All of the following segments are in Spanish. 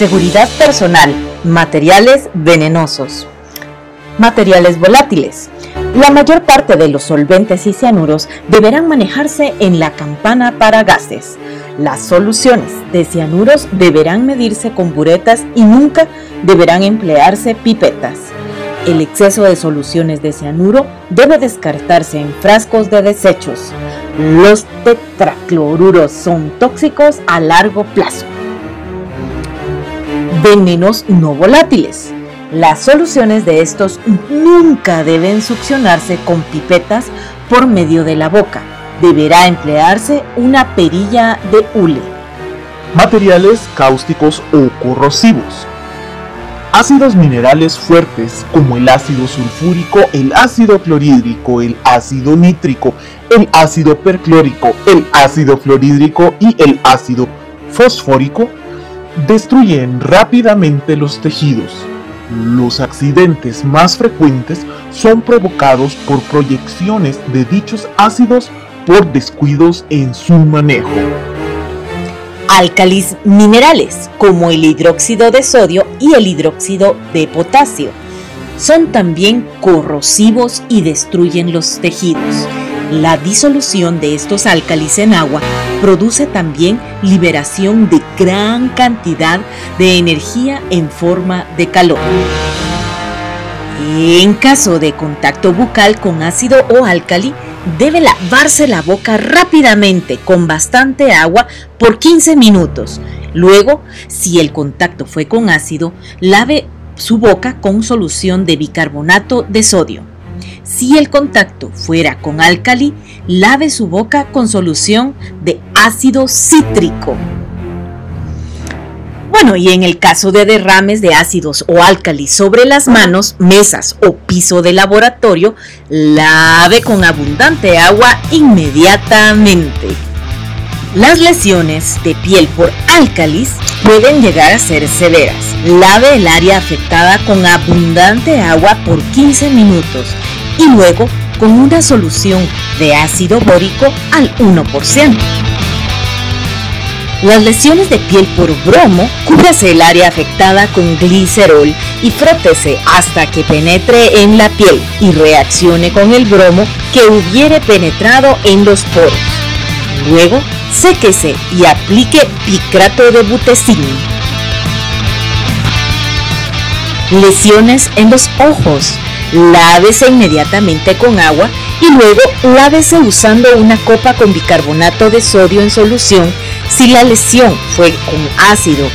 Seguridad personal. Materiales venenosos. Materiales volátiles. La mayor parte de los solventes y cianuros deberán manejarse en la campana para gases. Las soluciones de cianuros deberán medirse con buretas y nunca deberán emplearse pipetas. El exceso de soluciones de cianuro debe descartarse en frascos de desechos. Los tetracloruros son tóxicos a largo plazo venenos no volátiles. Las soluciones de estos nunca deben succionarse con pipetas por medio de la boca. Deberá emplearse una perilla de hule. Materiales cáusticos o corrosivos. Ácidos minerales fuertes como el ácido sulfúrico, el ácido clorhídrico, el ácido nítrico, el ácido perclórico, el ácido fluorhídrico y el ácido fosfórico destruyen rápidamente los tejidos. Los accidentes más frecuentes son provocados por proyecciones de dichos ácidos por descuidos en su manejo. Álcalis minerales, como el hidróxido de sodio y el hidróxido de potasio, son también corrosivos y destruyen los tejidos. La disolución de estos álcalis en agua produce también liberación de gran cantidad de energía en forma de calor. En caso de contacto bucal con ácido o álcali, debe lavarse la boca rápidamente con bastante agua por 15 minutos. Luego, si el contacto fue con ácido, lave su boca con solución de bicarbonato de sodio. Si el contacto fuera con álcali, lave su boca con solución de ácido cítrico. Bueno, y en el caso de derrames de ácidos o álcali sobre las manos, mesas o piso de laboratorio, lave con abundante agua inmediatamente. Las lesiones de piel por álcalis pueden llegar a ser severas. Lave el área afectada con abundante agua por 15 minutos y luego con una solución de ácido bórico al 1%. Las lesiones de piel por bromo, cúbrase el área afectada con glicerol y frótese hasta que penetre en la piel y reaccione con el bromo que hubiere penetrado en los poros. Luego, séquese y aplique picrato de butecín. Lesiones en los ojos lávese inmediatamente con agua y luego lávese usando una copa con bicarbonato de sodio en solución si la lesión fue con ácido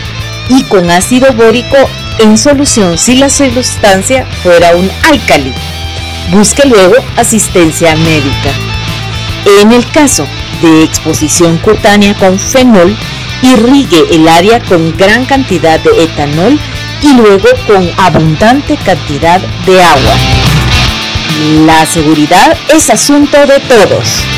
y con ácido bórico en solución si la sustancia fuera un álcali. Busque luego asistencia médica. En el caso de exposición cutánea con fenol, irrigue el área con gran cantidad de etanol y luego con abundante cantidad de agua. La seguridad es asunto de todos.